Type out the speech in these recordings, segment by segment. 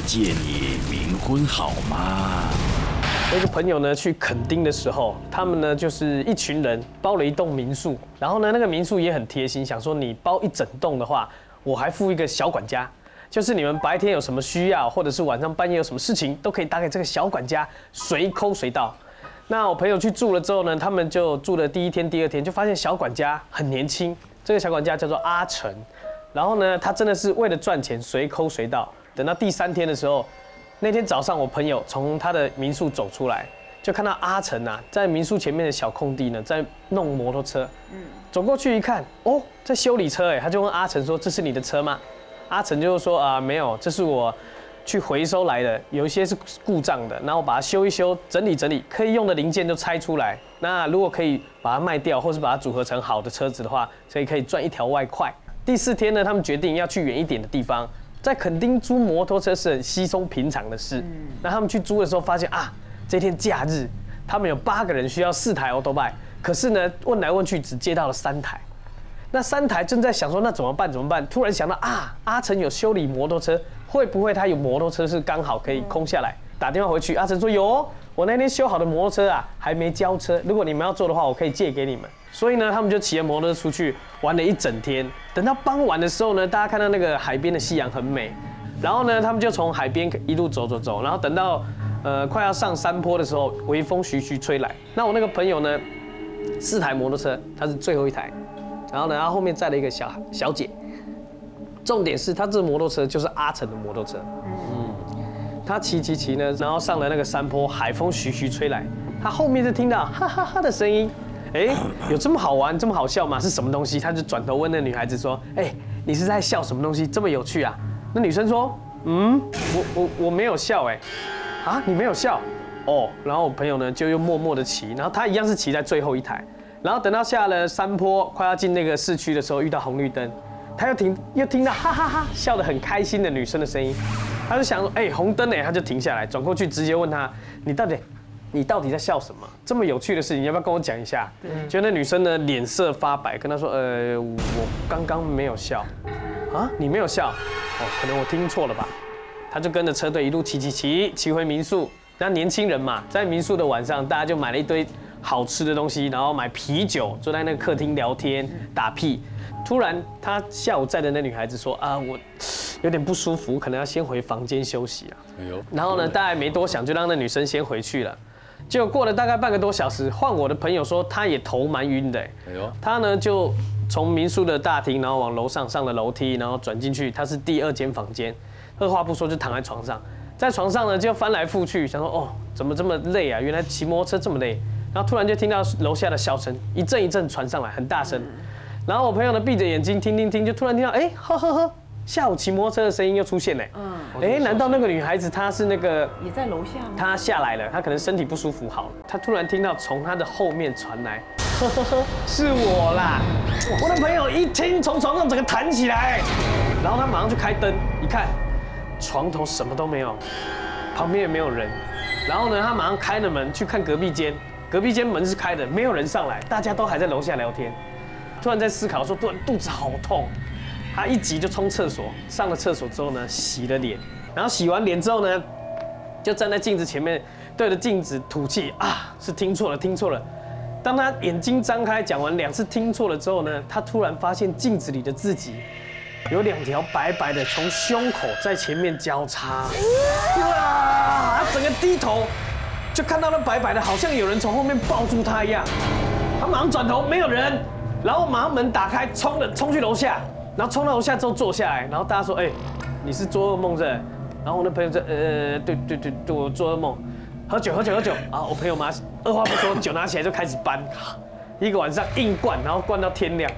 借你冥婚好吗？我一个朋友呢去垦丁的时候，他们呢就是一群人包了一栋民宿，然后呢那个民宿也很贴心，想说你包一整栋的话，我还付一个小管家，就是你们白天有什么需要，或者是晚上半夜有什么事情，都可以打给这个小管家，随抠随到。那我朋友去住了之后呢，他们就住了第一天、第二天，就发现小管家很年轻，这个小管家叫做阿成，然后呢他真的是为了赚钱随抠随到。等到第三天的时候。那天早上，我朋友从他的民宿走出来，就看到阿成啊，在民宿前面的小空地呢，在弄摩托车。嗯，走过去一看，哦，在修理车哎，他就问阿成说：“这是你的车吗？”阿成就说：“啊，没有，这是我去回收来的，有一些是故障的，然后把它修一修，整理整理，可以用的零件都拆出来。那如果可以把它卖掉，或是把它组合成好的车子的话，所以可以赚一条外快。”第四天呢，他们决定要去远一点的地方。在垦丁租摩托车是很稀松平常的事。那他们去租的时候发现啊，这天假日，他们有八个人需要四台 auto bike，可是呢，问来问去只接到了三台。那三台正在想说那怎么办怎么办？突然想到啊，阿成有修理摩托车，会不会他有摩托车是刚好可以空下来？打电话回去，阿成说有，我那天修好的摩托车啊，还没交车。如果你们要坐的话，我可以借给你们。所以呢，他们就骑着摩托车出去玩了一整天。等到傍晚的时候呢，大家看到那个海边的夕阳很美。然后呢，他们就从海边一路走走走。然后等到呃快要上山坡的时候，微风徐徐吹来。那我那个朋友呢，四台摩托车，他是最后一台。然后呢，他后面载了一个小小姐。重点是他这摩托车就是阿成的摩托车。嗯。他骑骑骑呢，然后上了那个山坡，海风徐徐吹来，他后面就听到哈哈哈的声音。哎，有这么好玩，这么好笑吗？是什么东西？他就转头问那女孩子说：“哎，你是在笑什么东西？这么有趣啊？”那女生说：“嗯，我我我没有笑，哎，啊，你没有笑，哦。”然后我朋友呢就又默默的骑，然后他一样是骑在最后一台，然后等到下了山坡，快要进那个市区的时候，遇到红绿灯，他又停，又听到哈哈哈笑得很开心的女生的声音，他就想说：“哎，红灯哎！”他就停下来，转过去直接问他：“你到底？”你到底在笑什么？这么有趣的事情，你要不要跟我讲一下？就那女生呢，脸色发白，跟他说：“呃，我刚刚没有笑。”啊，你没有笑？哦，可能我听错了吧？他就跟着车队一路骑骑骑骑回民宿。那年轻人嘛，在民宿的晚上，大家就买了一堆好吃的东西，然后买啤酒，坐在那个客厅聊天打屁。突然，他下午载的那女孩子说：“啊，我有点不舒服，可能要先回房间休息啊。”哎呦，然后呢，大概没多想，就让那女生先回去了。结果过了大概半个多小时，换我的朋友说他也头蛮晕的。哎呦，他呢就从民宿的大厅，然后往楼上上了楼梯，然后转进去，他是第二间房间。二话不说就躺在床上，在床上呢就翻来覆去，想说哦怎么这么累啊？原来骑摩托车这么累。然后突然就听到楼下的笑声一阵一阵传上来，很大声。然后我朋友呢闭着眼睛听听听，就突然听到哎呵呵呵。下午骑摩托车的声音又出现嘞，嗯，哎，难道那个女孩子她是那个也在楼下吗？她下来了，她可能身体不舒服，好，她突然听到从她的后面传来，呵呵呵，是我啦！我的朋友一听，从床上整个弹起来，然后他马上就开灯，一看，床头什么都没有，旁边也没有人，然后呢，他马上开了门去看隔壁间，隔壁间门是开的，没有人上来，大家都还在楼下聊天，突然在思考说，突然肚子好痛。他一急就冲厕所，上了厕所之后呢，洗了脸，然后洗完脸之后呢，就站在镜子前面，对着镜子吐气啊，是听错了，听错了。当他眼睛张开，讲完两次听错了之后呢，他突然发现镜子里的自己有两条白白的从胸口在前面交叉，哇！他整个低头就看到那白白的，好像有人从后面抱住他一样。他马上转头，没有人，然后马上门打开，冲了冲去楼下。然后冲到楼下之后坐下来，然后大家说：“哎，你是做噩梦是？”然后我那朋友说：“呃，对对对对，我做噩梦，喝酒喝酒喝酒。”啊，我朋友嘛，二话不说，酒拿起来就开始搬，一个晚上硬灌，然后灌到天亮。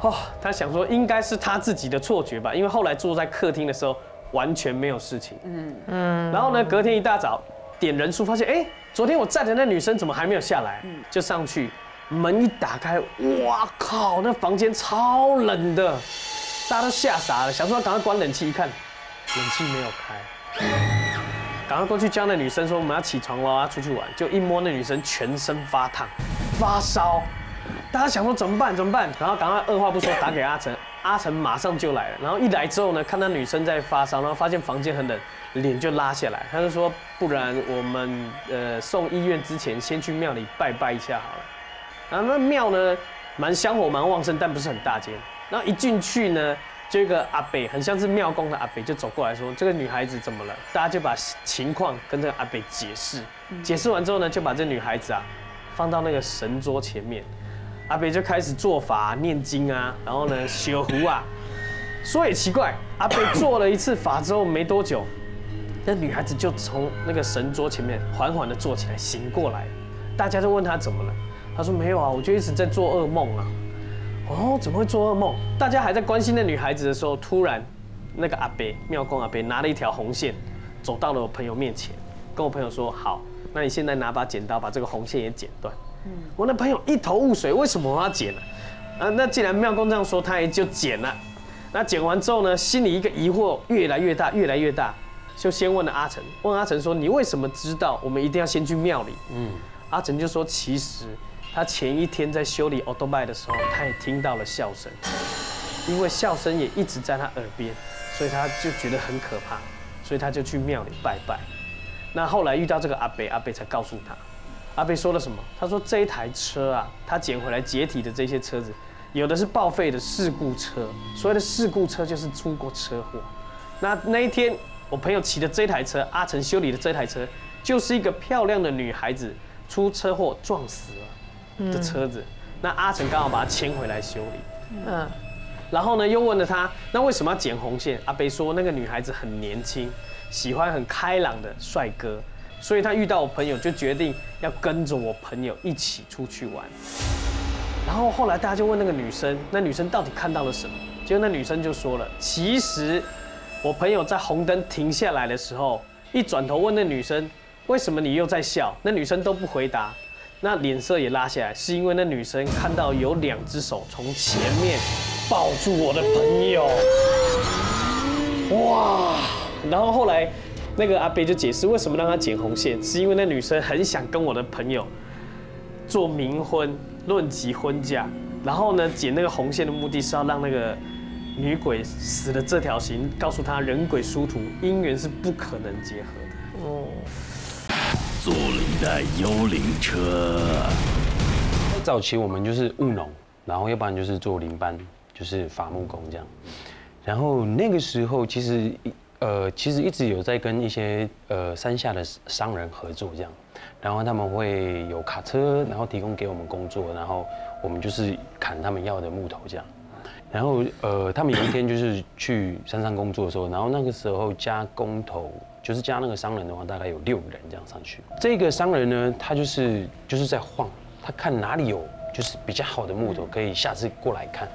哦，他想说应该是他自己的错觉吧，因为后来坐在客厅的时候完全没有事情。嗯嗯。然后呢，隔天一大早点人数，发现哎，昨天我站的那女生怎么还没有下来？嗯，就上去。门一打开，哇靠！那房间超冷的，大家都吓傻了，想说赶快关冷气，一看冷气没有开，赶快过去叫那女生说我们要起床了，要出去玩。就一摸那女生全身发烫，发烧，大家想说怎么办？怎么办？然后赶快二话不说打给阿成，阿成马上就来了。然后一来之后呢，看到女生在发烧，然后发现房间很冷，脸就拉下来。他就说，不然我们呃送医院之前，先去庙里拜拜一下好了。然后那庙呢，蛮香火蛮旺盛，但不是很大间。然后一进去呢，就一个阿北，很像是庙公的阿北，就走过来说：“这个女孩子怎么了？”大家就把情况跟这个阿北解释。解释完之后呢，就把这女孩子啊放到那个神桌前面。阿北就开始做法念经啊，然后呢修壶啊。说也奇怪，阿北做了一次法之后没多久，那女孩子就从那个神桌前面缓缓的坐起来，醒过来。大家就问她怎么了，她说没有啊，我就一直在做噩梦啊。哦，怎么会做噩梦？大家还在关心那女孩子的时候，突然那个阿伯庙公阿伯拿了一条红线，走到了我朋友面前，跟我朋友说：“好，那你现在拿把剪刀把这个红线也剪断。”嗯我那朋友一头雾水，为什么我要剪呢？啊，那既然庙公这样说，他也就剪了。那剪完之后呢，心里一个疑惑越来越大，越来越大，就先问了阿成，问阿成说：“你为什么知道我们一定要先去庙里？”嗯，阿成就说：“其实。”他前一天在修理 auto bike 的时候，他也听到了笑声，因为笑声也一直在他耳边，所以他就觉得很可怕，所以他就去庙里拜拜。那后来遇到这个阿北，阿北才告诉他，阿北说了什么？他说这一台车啊，他捡回来解体的这些车子，有的是报废的事故车，所谓的事故车就是出过车祸。那那一天我朋友骑的这台车，阿成修理的这台车，就是一个漂亮的女孩子出车祸撞死了。的车子，那阿成刚好把它牵回来修理，嗯，然后呢又问了他，那为什么要剪红线？阿北说那个女孩子很年轻，喜欢很开朗的帅哥，所以他遇到我朋友就决定要跟着我朋友一起出去玩。然后后来大家就问那个女生，那女生到底看到了什么？结果那女生就说了，其实我朋友在红灯停下来的时候，一转头问那女生，为什么你又在笑？那女生都不回答。那脸色也拉下来，是因为那女生看到有两只手从前面抱住我的朋友，哇！然后后来那个阿贝就解释为什么让他剪红线，是因为那女生很想跟我的朋友做冥婚，论及婚嫁。然后呢，剪那个红线的目的是要让那个女鬼死了这条心，告诉他人鬼殊途，姻缘是不可能结合的。哦。坐了一台幽灵车。早期我们就是务农，然后要不然就是做林班，就是伐木工这样。然后那个时候其实呃其实一直有在跟一些呃山下的商人合作这样，然后他们会有卡车，然后提供给我们工作，然后我们就是砍他们要的木头这样。然后呃他们有一天就是去山上工作的时候，然后那个时候加工头。就是加那个商人的话，大概有六个人这样上去。这个商人呢，他就是就是在晃，他看哪里有就是比较好的木头，可以下次过来看。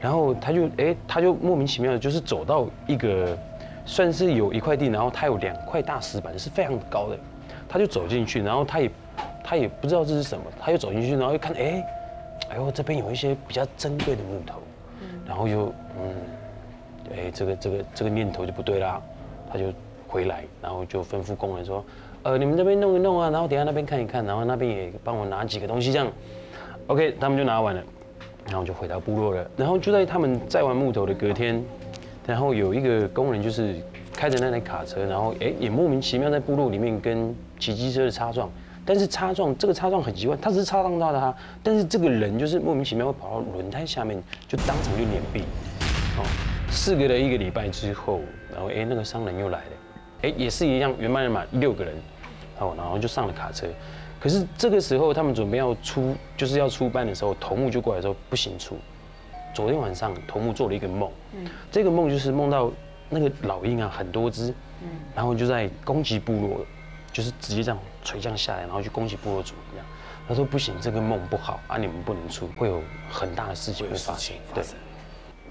然后他就哎，他就莫名其妙的，就是走到一个算是有一块地，然后他有两块大石板，是非常高的。他就走进去，然后他也他也不知道这是什么，他又走进去，然后一看，哎，哎呦，这边有一些比较珍贵的木头，然后就嗯，哎，这个这个这个念头就不对啦，他就。回来，然后就吩咐工人说：“呃，你们这边弄一弄啊，然后等下那边看一看，然后那边也帮我拿几个东西，这样，OK，他们就拿完了，然后就回到部落了。然后就在他们载完木头的隔天，然后有一个工人就是开着那台卡车，然后哎也莫名其妙在部落里面跟骑机车的擦撞，但是擦撞这个擦撞很奇怪，他只是擦撞到他，但是这个人就是莫名其妙会跑到轮胎下面，就当场就碾毙。哦，四个了一个礼拜之后，然后哎那个商人又来了。哎，也是一样，原班人马六个人，哦，然后就上了卡车。可是这个时候，他们准备要出，就是要出班的时候，头目就过来说不行出。昨天晚上，头目做了一个梦，嗯，这个梦就是梦到那个老鹰啊，很多只，嗯，然后就在攻击部落，就是直接这样垂降下来，然后去攻击部落主一样。他说不行，这个梦不好啊，你们不能出，会有很大的事情会发生。对。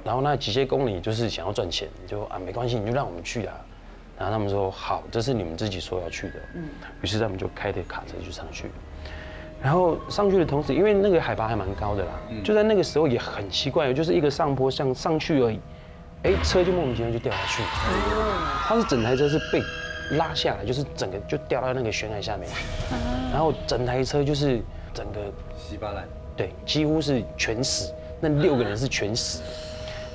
然后那机械公里就是想要赚钱，就啊没关系，你就让我们去啊。然后他们说好，这是你们自己说要去的。嗯，于是他们就开着卡车就上去。然后上去的同时，因为那个海拔还蛮高的啦，就在那个时候也很奇怪，就是一个上坡上上去而已，哎，车就莫名其妙就掉下去。它是整台车是被拉下来，就是整个就掉到那个悬崖下面。然后整台车就是整个稀巴烂。对，几乎是全死，那六个人是全死。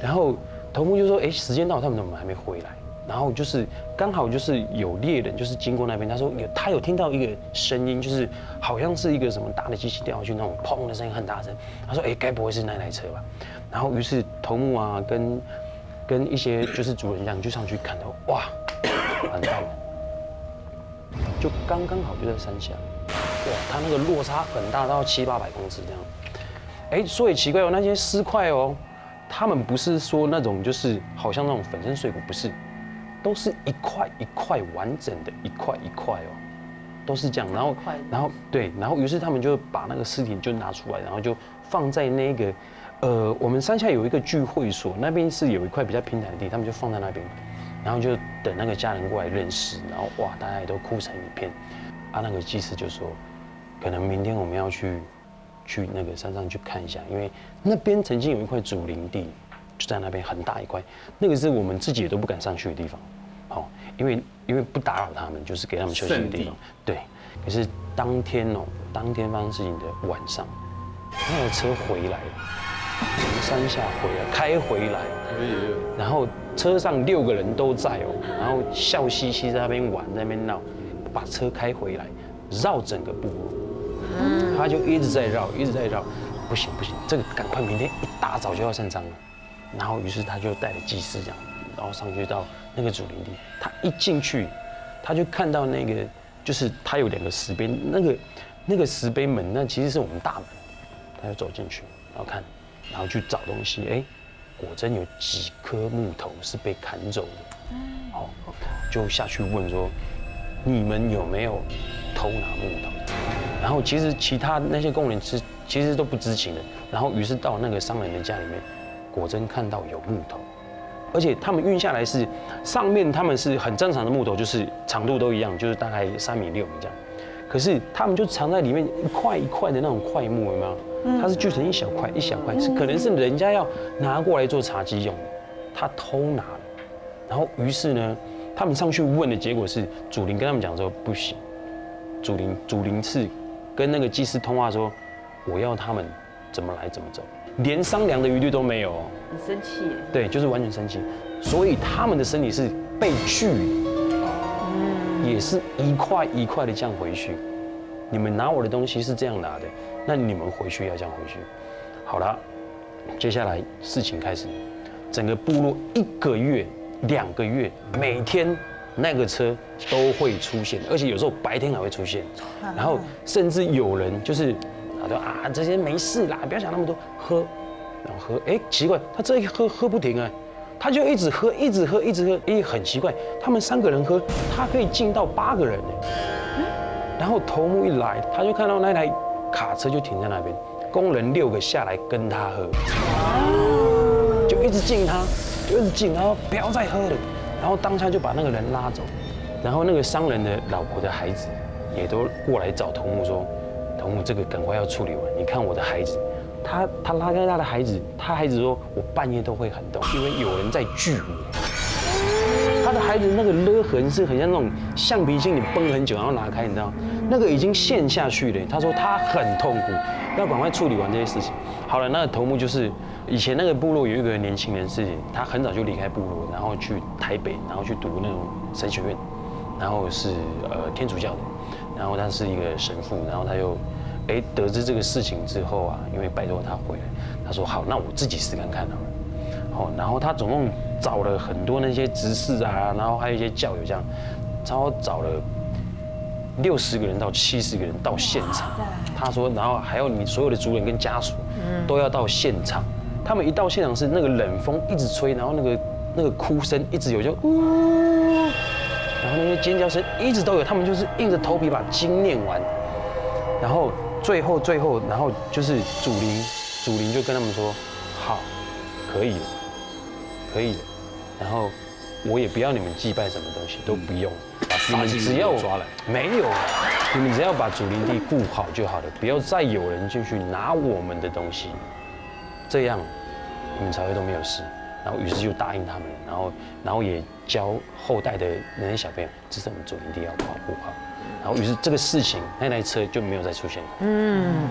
然后头目就说：“哎，时间到，他们怎么还没回来？”然后就是刚好就是有猎人就是经过那边，他说有他有听到一个声音，就是好像是一个什么大的机器掉下去那种砰的声音很大声。他说：“哎，该不会是那台车吧？”然后于是头目啊跟跟一些就是主人一样就上去看到，哇，完蛋了，就刚刚好就在山下，哇，他那个落差很大，到七八百公尺这样。哎，说也奇怪哦，那些尸块哦，他们不是说那种就是好像那种粉身碎骨，不是。都是一块一块完整的，一块一块哦，都是这样。然后，然后对，然后于是他们就把那个尸体就拿出来，然后就放在那个，呃，我们山下有一个聚会所，那边是有一块比较平坦的地，他们就放在那边，然后就等那个家人过来认尸，然后哇，大家也都哭成一片。啊，那个祭司就说，可能明天我们要去去那个山上去看一下，因为那边曾经有一块祖灵地，就在那边很大一块，那个是我们自己也都不敢上去的地方。好，因为因为不打扰他们，就是给他们休息的地方。对，可是当天哦，当天发生事情的晚上，那个车回来了，从山下回来，开回来，然后车上六个人都在哦，然后笑嘻嘻在那边玩，在那边闹，把车开回来，绕整个部落，他就一直在绕，一直在绕，不行不行，这个赶快明天一大早就要上山了，然后于是他就带了祭司这样。然后上去到那个主林地，他一进去，他就看到那个，就是他有两个石碑，那个那个石碑门，那其实是我们大门，他就走进去，然后看，然后去找东西，哎，果真有几颗木头是被砍走的，好，就下去问说，你们有没有偷拿木头？然后其实其他那些工人是其实都不知情的，然后于是到那个商人的家里面，果真看到有木头。而且他们运下来是上面他们是很正常的木头，就是长度都一样，就是大概三米六米这样。可是他们就藏在里面一块一块的那种块木，有没有？它是锯成一小块一小块，是可能是人家要拿过来做茶几用的，他偷拿了。然后于是呢，他们上去问的结果是，祖灵跟他们讲说不行。祖灵祖灵是跟那个祭司通话说，我要他们怎么来怎么走。连商量的余地都没有，很生气。对，就是完全生气，所以他们的身体是被锯，嗯，也是一块一块的这样回去。你们拿我的东西是这样拿的，那你们回去要这样回去。好了，接下来事情开始，整个部落一个月、两个月，每天那个车都会出现，而且有时候白天还会出现，然后甚至有人就是。他说啊，这些没事啦，不要想那么多，喝，然后喝，哎，奇怪，他这一喝喝不停啊，他就一直喝，一直喝，一直喝，哎，很奇怪，他们三个人喝，他可以进到八个人呢。然后头目一来，他就看到那台卡车就停在那边，工人六个下来跟他喝，就一直敬他，就一直敬，他不要再喝了，然后当下就把那个人拉走，然后那个商人的老婆的孩子也都过来找头目说。头目，这个赶快要处理完。你看我的孩子，他他拉开他的孩子，他孩子说，我半夜都会很痛，因为有人在锯我。他的孩子那个勒痕是很像那种橡皮筋，你绷很久然后拿开，你知道那个已经陷下去了。他说他很痛苦，要赶快处理完这些事情。好了，那个头目就是以前那个部落有一个年轻人，是他很早就离开部落，然后去台北，然后去读那种神学院，然后是呃天主教的。然后他是一个神父，然后他又，哎，得知这个事情之后啊，因为拜托他回来，他说好，那我自己试看看好了。好，然后他总共找了很多那些执事啊，然后还有一些教友这样，然后找了六十个人到七十个人到现场。他说，然后还有你所有的族人跟家属，都要到现场。他们一到现场是那个冷风一直吹，然后那个那个哭声一直有，就呜。然后那些尖叫声一直都有，他们就是硬着头皮把经念完，然后最后最后，然后就是祖灵，祖灵就跟他们说，好，可以了，可以了，然后我也不要你们祭拜什么东西，都不用，你们只要抓来，没有，你们只要把祖灵地顾好就好了，不要再有人进去拿我们的东西，这样你们才会都没有事。然后于是就答应他们，然后然后也教后代的那些小朋友，这是我们祖灵地要保护好。然后于是这个事情，那台车就没有再出现。嗯。